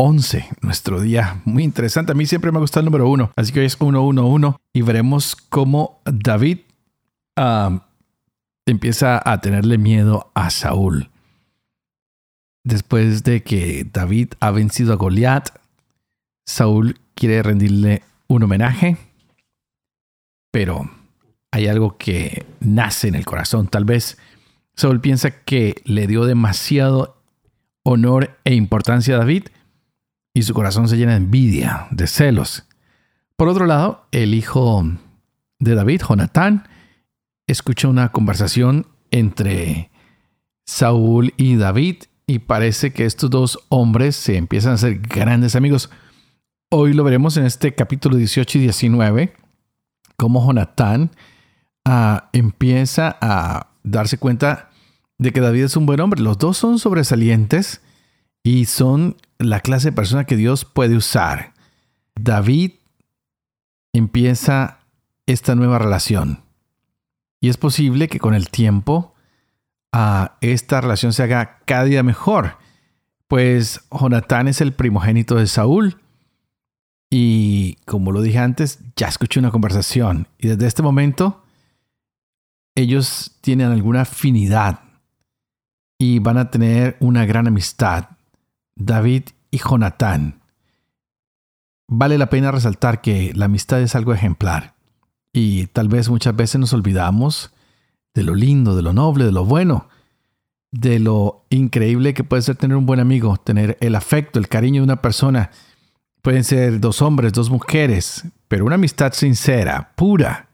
111, nuestro día muy interesante. A mí siempre me gusta el número uno, así que hoy es 111 y veremos cómo David ah, empieza a tenerle miedo a Saúl. Después de que David ha vencido a Goliat, Saúl quiere rendirle un homenaje, pero hay algo que nace en el corazón. Tal vez Saúl piensa que le dio demasiado honor e importancia a David y su corazón se llena de envidia, de celos. Por otro lado, el hijo de David, Jonatán, escucha una conversación entre Saúl y David y parece que estos dos hombres se empiezan a ser grandes amigos. Hoy lo veremos en este capítulo 18 y 19, cómo Jonatán ah, empieza a darse cuenta de que David es un buen hombre. Los dos son sobresalientes y son la clase de persona que Dios puede usar. David empieza esta nueva relación. Y es posible que con el tiempo ah, esta relación se haga cada día mejor. Pues Jonatán es el primogénito de Saúl. Y como lo dije antes, ya escuché una conversación. Y desde este momento, ellos tienen alguna afinidad y van a tener una gran amistad, David y Jonatán. Vale la pena resaltar que la amistad es algo ejemplar y tal vez muchas veces nos olvidamos de lo lindo, de lo noble, de lo bueno, de lo increíble que puede ser tener un buen amigo, tener el afecto, el cariño de una persona. Pueden ser dos hombres, dos mujeres, pero una amistad sincera, pura,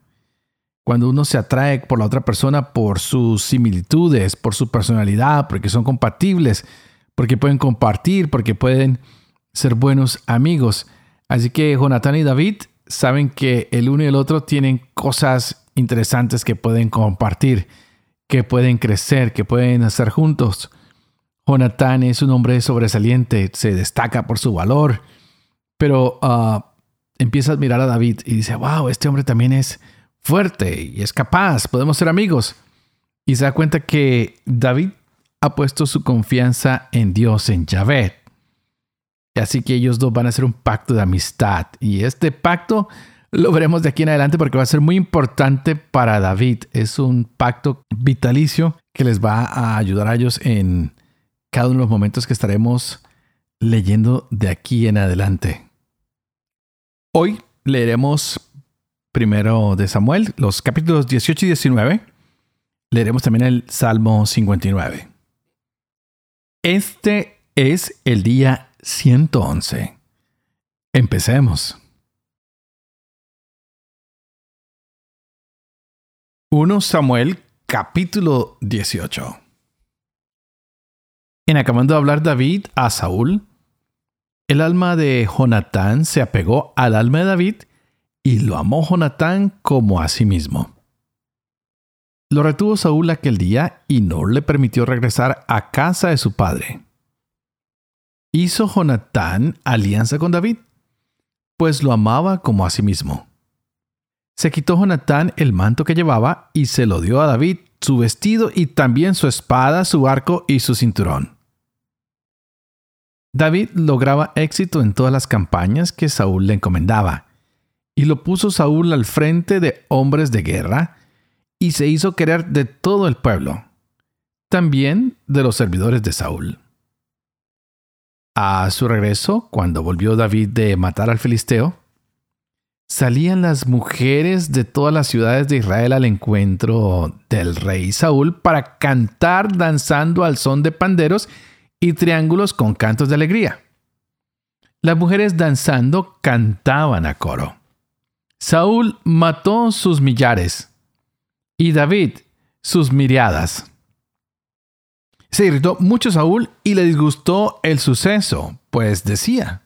cuando uno se atrae por la otra persona por sus similitudes, por su personalidad, porque son compatibles, porque pueden compartir, porque pueden ser buenos amigos. Así que Jonathan y David saben que el uno y el otro tienen cosas interesantes que pueden compartir, que pueden crecer, que pueden hacer juntos. Jonathan es un hombre sobresaliente, se destaca por su valor, pero ah, empieza a admirar a David y dice, wow, este hombre también es fuerte y es capaz, podemos ser amigos. Y se da cuenta que David ha puesto su confianza en Dios, en Yahvé. Así que ellos dos van a hacer un pacto de amistad. Y este pacto lo veremos de aquí en adelante porque va a ser muy importante para David. Es un pacto vitalicio que les va a ayudar a ellos en cada uno de los momentos que estaremos leyendo de aquí en adelante. Hoy leeremos primero de Samuel, los capítulos 18 y 19. Leeremos también el Salmo 59. Este es el día 111. Empecemos. 1 Samuel capítulo 18. En acabando de hablar David a Saúl, el alma de Jonatán se apegó al alma de David y lo amó Jonatán como a sí mismo. Lo retuvo Saúl aquel día y no le permitió regresar a casa de su padre. Hizo Jonatán alianza con David, pues lo amaba como a sí mismo. Se quitó Jonatán el manto que llevaba y se lo dio a David, su vestido y también su espada, su arco y su cinturón. David lograba éxito en todas las campañas que Saúl le encomendaba y lo puso Saúl al frente de hombres de guerra, y se hizo querer de todo el pueblo, también de los servidores de Saúl. A su regreso, cuando volvió David de matar al filisteo, salían las mujeres de todas las ciudades de Israel al encuentro del rey Saúl para cantar danzando al son de panderos y triángulos con cantos de alegría. Las mujeres danzando cantaban a coro. Saúl mató sus millares y David sus miriadas. Se irritó mucho Saúl y le disgustó el suceso, pues decía,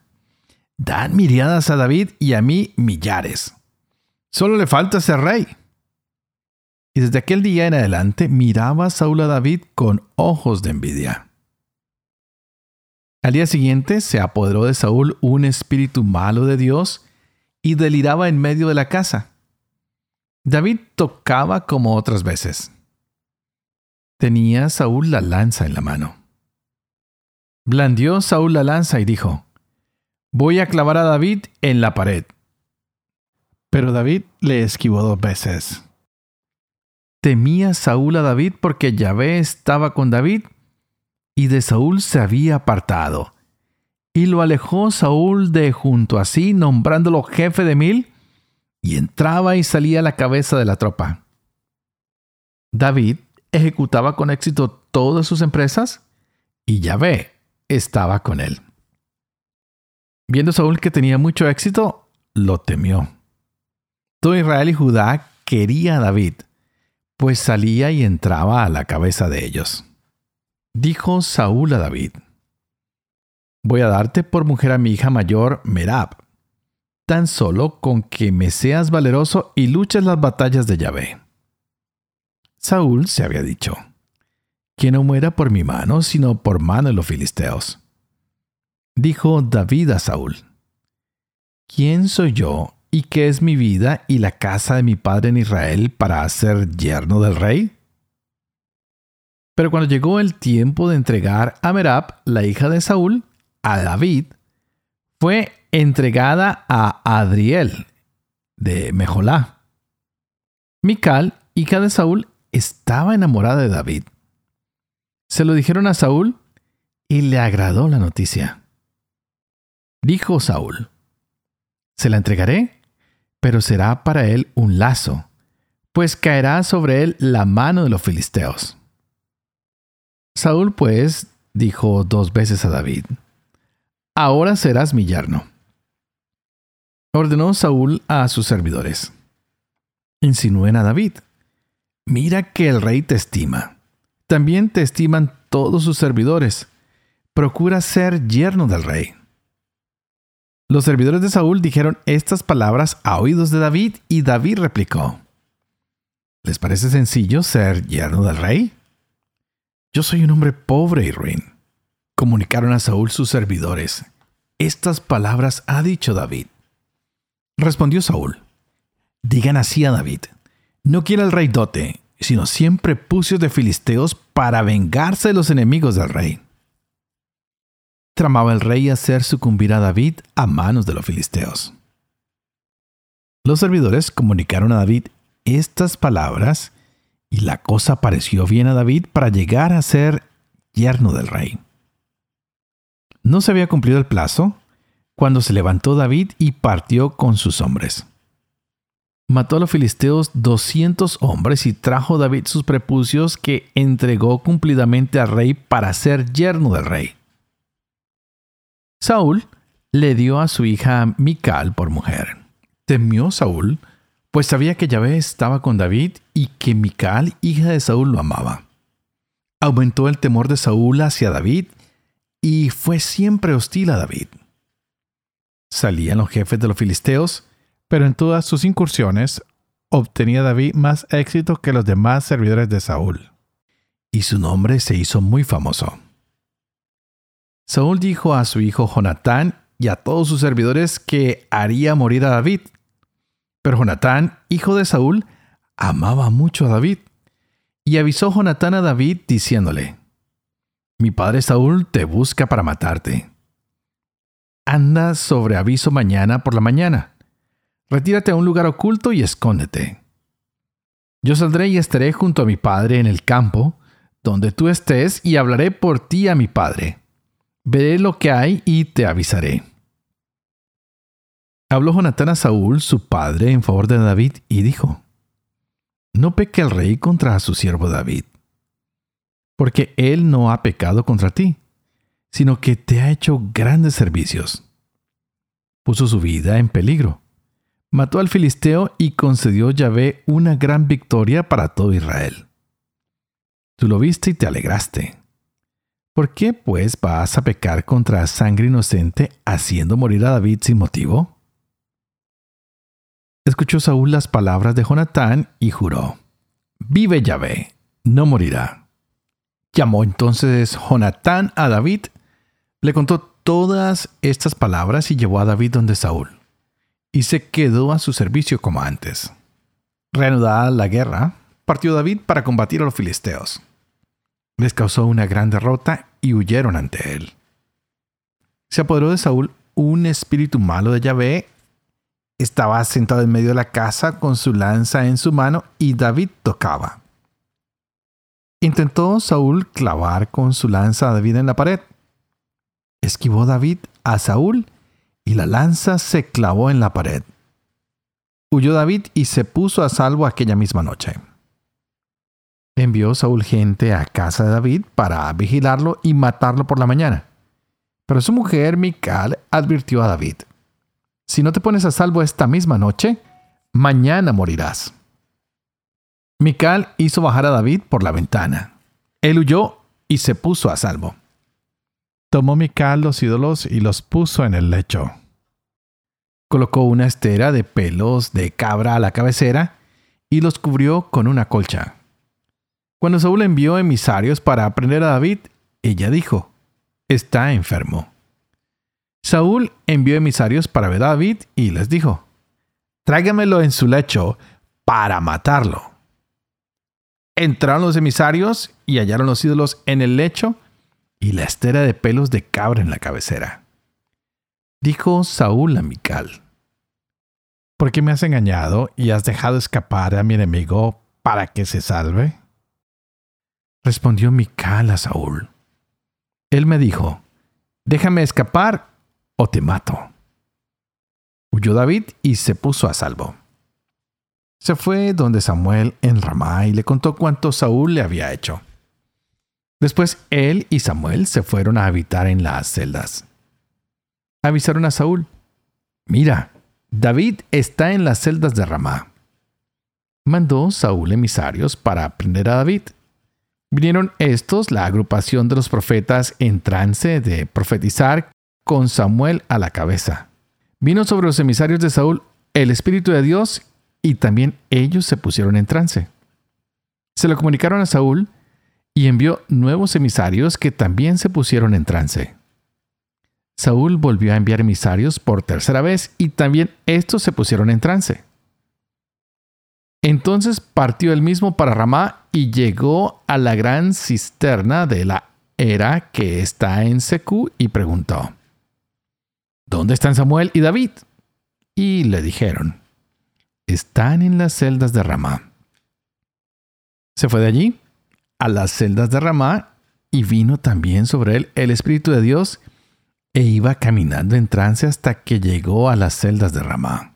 Dan miriadas a David y a mí millares. Solo le falta ser rey. Y desde aquel día en adelante miraba Saúl a David con ojos de envidia. Al día siguiente se apoderó de Saúl un espíritu malo de Dios y deliraba en medio de la casa. David tocaba como otras veces. Tenía Saúl la lanza en la mano. Blandió Saúl la lanza y dijo, Voy a clavar a David en la pared. Pero David le esquivó dos veces. Temía Saúl a David porque Yahvé estaba con David y de Saúl se había apartado. Y lo alejó Saúl de junto a sí, nombrándolo jefe de mil, y entraba y salía la cabeza de la tropa. David ejecutaba con éxito todas sus empresas, y Yahvé estaba con él. Viendo Saúl que tenía mucho éxito, lo temió. Todo Israel y Judá quería a David, pues salía y entraba a la cabeza de ellos. Dijo Saúl a David, Voy a darte por mujer a mi hija mayor, Merab, tan solo con que me seas valeroso y luches las batallas de Yahvé. Saúl se había dicho, que no muera por mi mano, sino por mano de los filisteos. Dijo David a Saúl, ¿quién soy yo y qué es mi vida y la casa de mi padre en Israel para ser yerno del rey? Pero cuando llegó el tiempo de entregar a Merab, la hija de Saúl, a David, fue entregada a Adriel de Mejolá. Mical, hija de Saúl, estaba enamorada de David. Se lo dijeron a Saúl y le agradó la noticia. Dijo Saúl, se la entregaré, pero será para él un lazo, pues caerá sobre él la mano de los filisteos. Saúl pues dijo dos veces a David, Ahora serás mi yerno. Ordenó Saúl a sus servidores, Insinúen a David, mira que el rey te estima. También te estiman todos sus servidores. Procura ser yerno del rey. Los servidores de Saúl dijeron estas palabras a oídos de David y David replicó, ¿Les parece sencillo ser yerno del rey? Yo soy un hombre pobre y ruin. Comunicaron a Saúl sus servidores. Estas palabras ha dicho David. Respondió Saúl. Digan así a David. No quiere el rey dote, sino siempre pucios de filisteos para vengarse de los enemigos del rey. Tramaba el rey hacer sucumbir a David a manos de los filisteos. Los servidores comunicaron a David estas palabras y la cosa pareció bien a David para llegar a ser yerno del rey. No se había cumplido el plazo cuando se levantó David y partió con sus hombres. Mató a los filisteos doscientos hombres y trajo David sus prepucios que entregó cumplidamente al rey para ser yerno del rey. Saúl le dio a su hija Mical por mujer. Temió Saúl pues sabía que Yahvé estaba con David y que Mical, hija de Saúl, lo amaba. Aumentó el temor de Saúl hacia David y fue siempre hostil a David. Salían los jefes de los filisteos, pero en todas sus incursiones obtenía David más éxito que los demás servidores de Saúl, y su nombre se hizo muy famoso. Saúl dijo a su hijo Jonatán y a todos sus servidores que haría morir a David, pero Jonatán, hijo de Saúl, amaba mucho a David. Y avisó Jonatán a David diciéndole, Mi padre Saúl te busca para matarte. Anda sobre aviso mañana por la mañana. Retírate a un lugar oculto y escóndete. Yo saldré y estaré junto a mi padre en el campo, donde tú estés, y hablaré por ti a mi padre. Veré lo que hay y te avisaré. Habló Jonatán a Saúl, su padre, en favor de David, y dijo, No peque el rey contra su siervo David, porque él no ha pecado contra ti, sino que te ha hecho grandes servicios. Puso su vida en peligro, mató al filisteo y concedió Yahvé una gran victoria para todo Israel. Tú lo viste y te alegraste. ¿Por qué pues vas a pecar contra sangre inocente haciendo morir a David sin motivo? Escuchó Saúl las palabras de Jonatán y juró, Vive Yahvé, no morirá. Llamó entonces Jonatán a David, le contó todas estas palabras y llevó a David donde Saúl, y se quedó a su servicio como antes. Reanudada la guerra, partió David para combatir a los filisteos. Les causó una gran derrota y huyeron ante él. Se apoderó de Saúl un espíritu malo de Yahvé estaba sentado en medio de la casa con su lanza en su mano y David tocaba. Intentó Saúl clavar con su lanza a David en la pared. Esquivó David a Saúl y la lanza se clavó en la pared. Huyó David y se puso a salvo aquella misma noche. Envió Saúl gente a casa de David para vigilarlo y matarlo por la mañana. Pero su mujer Mical advirtió a David si no te pones a salvo esta misma noche, mañana morirás. Mical hizo bajar a David por la ventana. Él huyó y se puso a salvo. Tomó Mical los ídolos y los puso en el lecho. Colocó una estera de pelos de cabra a la cabecera y los cubrió con una colcha. Cuando Saúl envió emisarios para aprender a David, ella dijo, está enfermo. Saúl envió emisarios para ver a David y les dijo, tráigamelo en su lecho para matarlo. Entraron los emisarios y hallaron los ídolos en el lecho y la estera de pelos de cabra en la cabecera. Dijo Saúl a Mical, ¿por qué me has engañado y has dejado escapar a mi enemigo para que se salve? Respondió Mical a Saúl. Él me dijo, déjame escapar o te mato. Huyó David y se puso a salvo. Se fue donde Samuel en Ramá y le contó cuánto Saúl le había hecho. Después él y Samuel se fueron a habitar en las celdas. Avisaron a Saúl, mira, David está en las celdas de Ramá. Mandó Saúl emisarios para prender a David. Vinieron estos, la agrupación de los profetas, en trance de profetizar con Samuel a la cabeza. Vino sobre los emisarios de Saúl el Espíritu de Dios y también ellos se pusieron en trance. Se lo comunicaron a Saúl y envió nuevos emisarios que también se pusieron en trance. Saúl volvió a enviar emisarios por tercera vez y también estos se pusieron en trance. Entonces partió él mismo para Ramá y llegó a la gran cisterna de la era que está en Secú y preguntó, ¿Dónde están Samuel y David? Y le dijeron, están en las celdas de Ramá. Se fue de allí a las celdas de Ramá y vino también sobre él el Espíritu de Dios e iba caminando en trance hasta que llegó a las celdas de Ramá.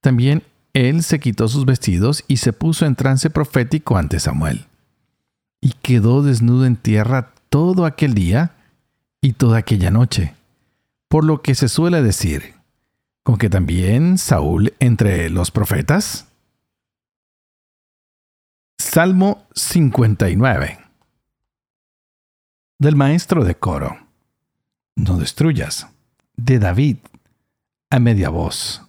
También él se quitó sus vestidos y se puso en trance profético ante Samuel. Y quedó desnudo en tierra todo aquel día y toda aquella noche por lo que se suele decir, con que también Saúl entre los profetas. Salmo 59 Del maestro de coro. No destruyas. De David. A media voz.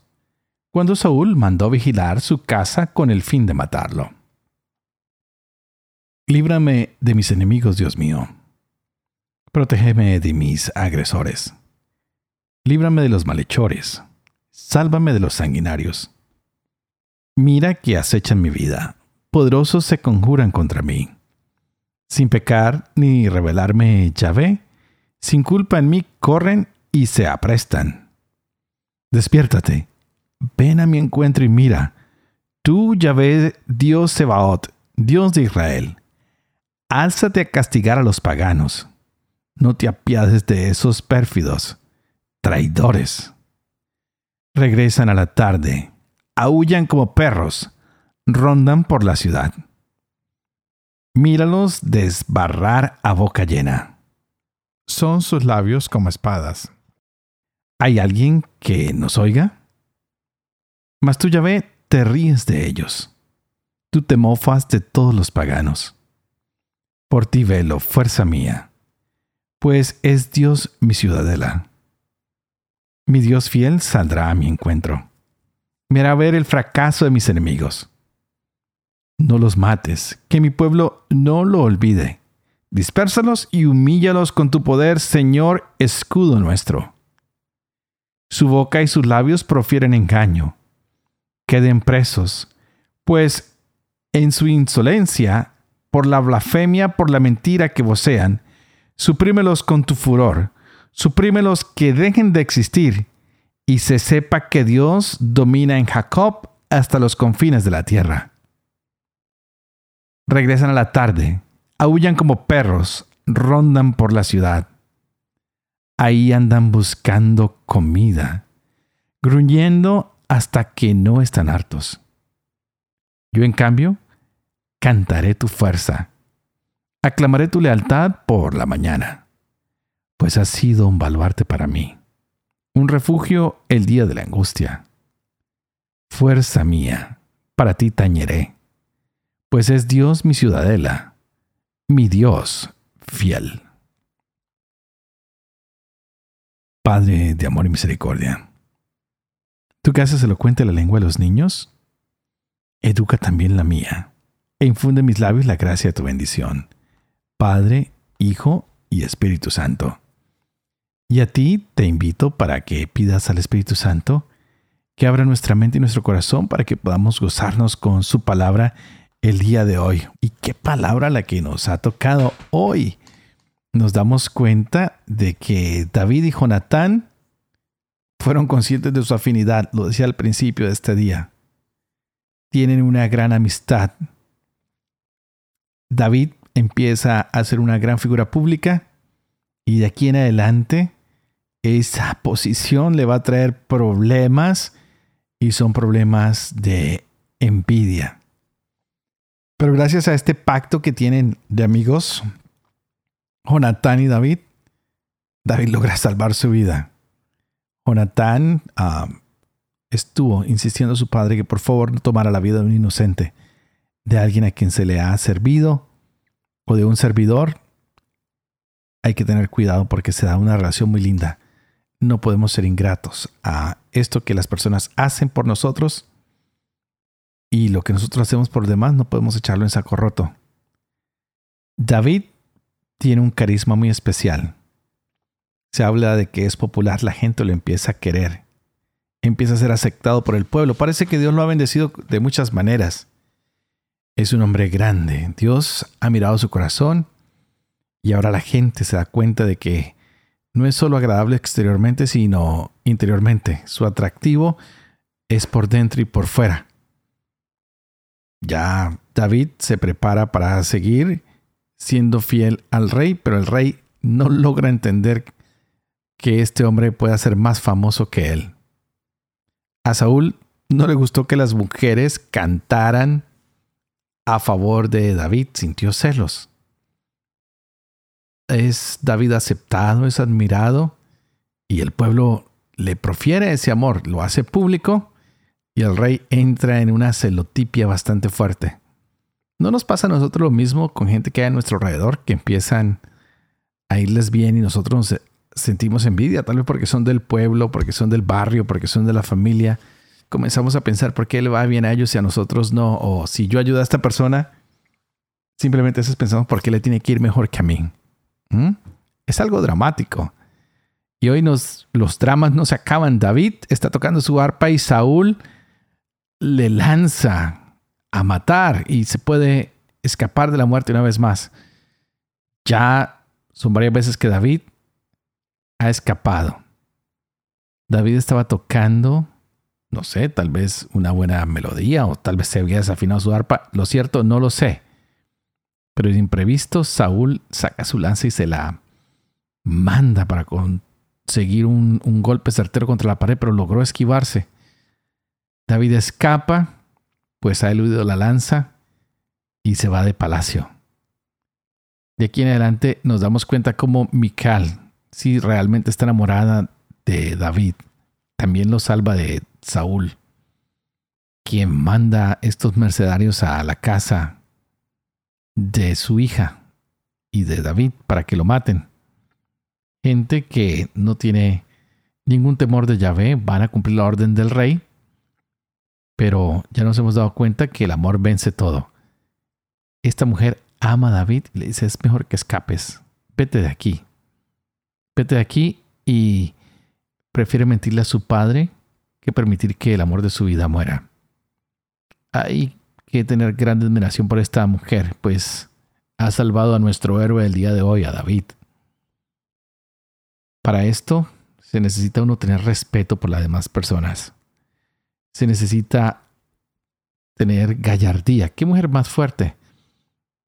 Cuando Saúl mandó vigilar su casa con el fin de matarlo. Líbrame de mis enemigos, Dios mío. Protégeme de mis agresores líbrame de los malhechores, sálvame de los sanguinarios. Mira que acechan mi vida, poderosos se conjuran contra mí. Sin pecar ni revelarme Yahvé, sin culpa en mí corren y se aprestan. Despiértate, ven a mi encuentro y mira, tú Yahvé, Dios Sebaot, Dios de Israel, álzate a castigar a los paganos, no te apiades de esos pérfidos traidores. Regresan a la tarde, aullan como perros, rondan por la ciudad. Míralos desbarrar a boca llena. Son sus labios como espadas. ¿Hay alguien que nos oiga? Mas tú, ve, te ríes de ellos. Tú te mofas de todos los paganos. Por ti velo, fuerza mía, pues es Dios mi ciudadela. Mi Dios fiel saldrá a mi encuentro. Me hará ver el fracaso de mis enemigos. No los mates, que mi pueblo no lo olvide. Dispérsalos y humíllalos con tu poder, Señor, escudo nuestro. Su boca y sus labios profieren engaño. Queden presos, pues en su insolencia, por la blasfemia, por la mentira que vocean, suprímelos con tu furor, suprímelos que dejen de existir, y se sepa que Dios domina en Jacob hasta los confines de la tierra. Regresan a la tarde, aullan como perros, rondan por la ciudad. Ahí andan buscando comida, gruñendo hasta que no están hartos. Yo, en cambio, cantaré tu fuerza, aclamaré tu lealtad por la mañana, pues has sido un baluarte para mí, un refugio el día de la angustia. Fuerza mía, para ti tañeré, pues es Dios mi ciudadela, mi Dios fiel. Padre de amor y misericordia, ¿tú que haces elocuente la lengua de los niños? Educa también la mía, e infunde en mis labios la gracia de tu bendición. Padre, Hijo y Espíritu Santo. Y a ti te invito para que pidas al Espíritu Santo que abra nuestra mente y nuestro corazón para que podamos gozarnos con su palabra el día de hoy. ¿Y qué palabra la que nos ha tocado hoy? Nos damos cuenta de que David y Jonatán fueron conscientes de su afinidad, lo decía al principio de este día tienen una gran amistad. David empieza a ser una gran figura pública y de aquí en adelante esa posición le va a traer problemas y son problemas de envidia. Pero gracias a este pacto que tienen de amigos, Jonatán y David, David logra salvar su vida. Jonatán ah, estuvo insistiendo a su padre que por favor no tomara la vida de un inocente, de alguien a quien se le ha servido o de un servidor. Hay que tener cuidado porque se da una relación muy linda. No podemos ser ingratos a esto que las personas hacen por nosotros y lo que nosotros hacemos por demás no podemos echarlo en saco roto. David tiene un carisma muy especial. Se habla de que es popular, la gente lo empieza a querer empieza a ser aceptado por el pueblo. Parece que Dios lo ha bendecido de muchas maneras. Es un hombre grande. Dios ha mirado su corazón y ahora la gente se da cuenta de que no es solo agradable exteriormente, sino interiormente. Su atractivo es por dentro y por fuera. Ya David se prepara para seguir siendo fiel al rey, pero el rey no logra entender que este hombre pueda ser más famoso que él. A Saúl no le gustó que las mujeres cantaran a favor de David, sintió celos. Es David aceptado, es admirado y el pueblo le profiere ese amor, lo hace público y el rey entra en una celotipia bastante fuerte. ¿No nos pasa a nosotros lo mismo con gente que hay a nuestro alrededor que empiezan a irles bien y nosotros nos sentimos envidia, tal vez porque son del pueblo, porque son del barrio, porque son de la familia. Comenzamos a pensar por qué le va bien a ellos y a nosotros no. O si yo ayudo a esta persona, simplemente eso pensamos por qué le tiene que ir mejor que a mí. ¿Mm? Es algo dramático. Y hoy los dramas no se acaban. David está tocando su arpa y Saúl le lanza a matar y se puede escapar de la muerte una vez más. Ya son varias veces que David ha escapado. David estaba tocando, no sé, tal vez una buena melodía o tal vez se había desafinado su arpa. Lo cierto, no lo sé. Pero de imprevisto, Saúl saca su lanza y se la manda para conseguir un, un golpe certero contra la pared, pero logró esquivarse. David escapa, pues ha eludido la lanza y se va de palacio. De aquí en adelante nos damos cuenta cómo Mical, si realmente está enamorada de David, también lo salva de Saúl, quien manda estos mercenarios a la casa de su hija y de David para que lo maten. Gente que no tiene ningún temor de Yahvé, van a cumplir la orden del rey, pero ya nos hemos dado cuenta que el amor vence todo. Esta mujer ama a David y le dice, es mejor que escapes, vete de aquí, vete de aquí y prefiere mentirle a su padre que permitir que el amor de su vida muera. Hay que tener gran admiración por esta mujer, pues ha salvado a nuestro héroe del día de hoy, a David. Para esto se necesita uno tener respeto por las demás personas. Se necesita tener gallardía. ¿Qué mujer más fuerte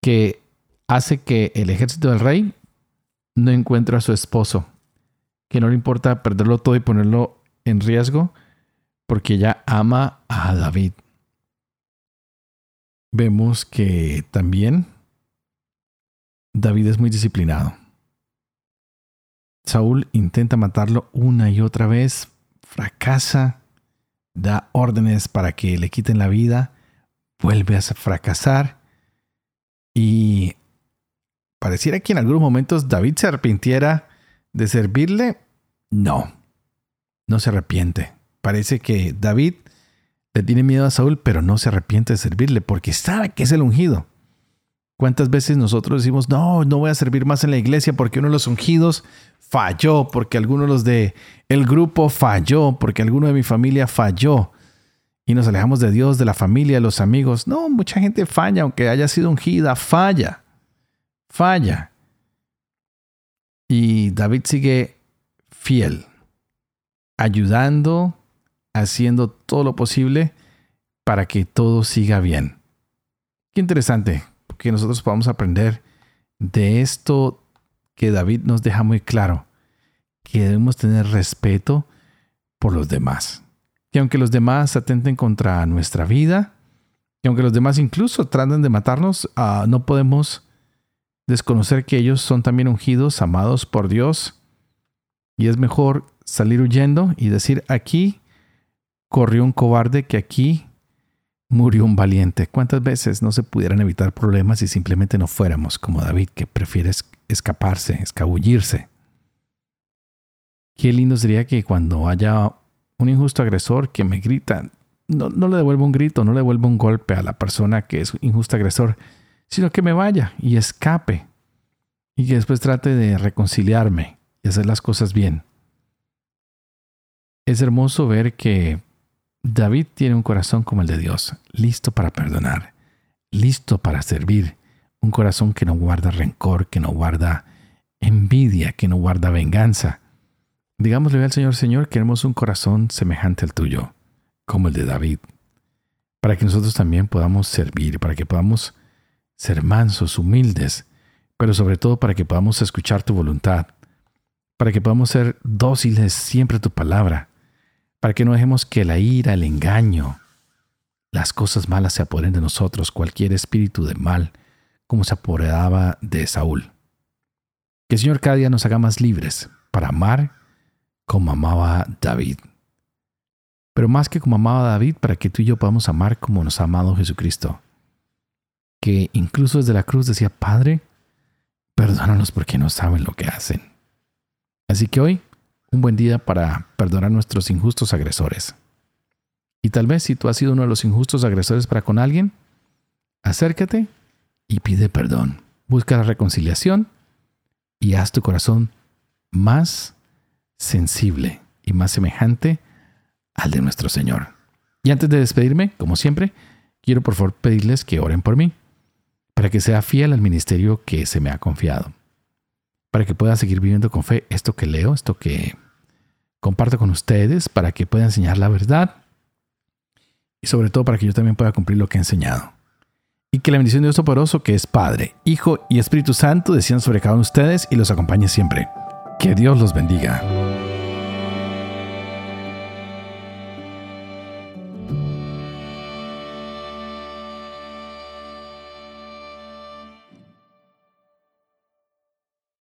que hace que el ejército del rey no encuentre a su esposo? Que no le importa perderlo todo y ponerlo en riesgo porque ella ama a David. Vemos que también David es muy disciplinado. Saúl intenta matarlo una y otra vez, fracasa, da órdenes para que le quiten la vida, vuelve a fracasar y pareciera que en algunos momentos David se arrepintiera de servirle. No, no se arrepiente. Parece que David le tiene miedo a Saúl, pero no se arrepiente de servirle porque sabe que es el ungido. ¿Cuántas veces nosotros decimos, no, no voy a servir más en la iglesia porque uno de los ungidos falló, porque alguno de los de grupo falló, porque alguno de mi familia falló? Y nos alejamos de Dios, de la familia, de los amigos. No, mucha gente falla, aunque haya sido ungida, falla, falla. Y David sigue fiel, ayudando, haciendo todo lo posible para que todo siga bien. Qué interesante que nosotros podamos aprender de esto que David nos deja muy claro, que debemos tener respeto por los demás. Que aunque los demás atenten contra nuestra vida, que aunque los demás incluso traten de matarnos, ah, no podemos desconocer que ellos son también ungidos, amados por Dios. Y es mejor salir huyendo y decir, aquí corrió un cobarde que aquí murió un valiente. ¿Cuántas veces no se pudieran evitar problemas si simplemente no fuéramos como David, que prefiere escaparse, escabullirse? Qué lindo sería que cuando haya un injusto agresor que me grita, no, no le devuelva un grito, no le devuelva un golpe a la persona que es injusto agresor, sino que me vaya y escape y que después trate de reconciliarme y hacer las cosas bien. Es hermoso ver que David tiene un corazón como el de Dios, listo para perdonar, listo para servir, un corazón que no guarda rencor, que no guarda envidia, que no guarda venganza. Digámosle al Señor, Señor, queremos un corazón semejante al tuyo, como el de David, para que nosotros también podamos servir, para que podamos ser mansos, humildes, pero sobre todo para que podamos escuchar tu voluntad, para que podamos ser dóciles siempre a tu palabra, para que no dejemos que la ira, el engaño, las cosas malas se apoden de nosotros, cualquier espíritu de mal, como se apoderaba de Saúl. Que el Señor cada día nos haga más libres para amar como amaba David. Pero más que como amaba David, para que tú y yo podamos amar como nos ha amado Jesucristo. Que incluso desde la cruz decía, Padre, perdónanos porque no saben lo que hacen. Así que hoy un buen día para perdonar nuestros injustos agresores. Y tal vez si tú has sido uno de los injustos agresores para con alguien, acércate y pide perdón. Busca la reconciliación y haz tu corazón más sensible y más semejante al de nuestro Señor. Y antes de despedirme, como siempre, quiero por favor pedirles que oren por mí, para que sea fiel al ministerio que se me ha confiado para que pueda seguir viviendo con fe esto que leo, esto que comparto con ustedes, para que pueda enseñar la verdad y sobre todo para que yo también pueda cumplir lo que he enseñado. Y que la bendición de Dios Toporoso, que es Padre, Hijo y Espíritu Santo, descienda sobre cada uno de ustedes y los acompañe siempre. Que Dios los bendiga.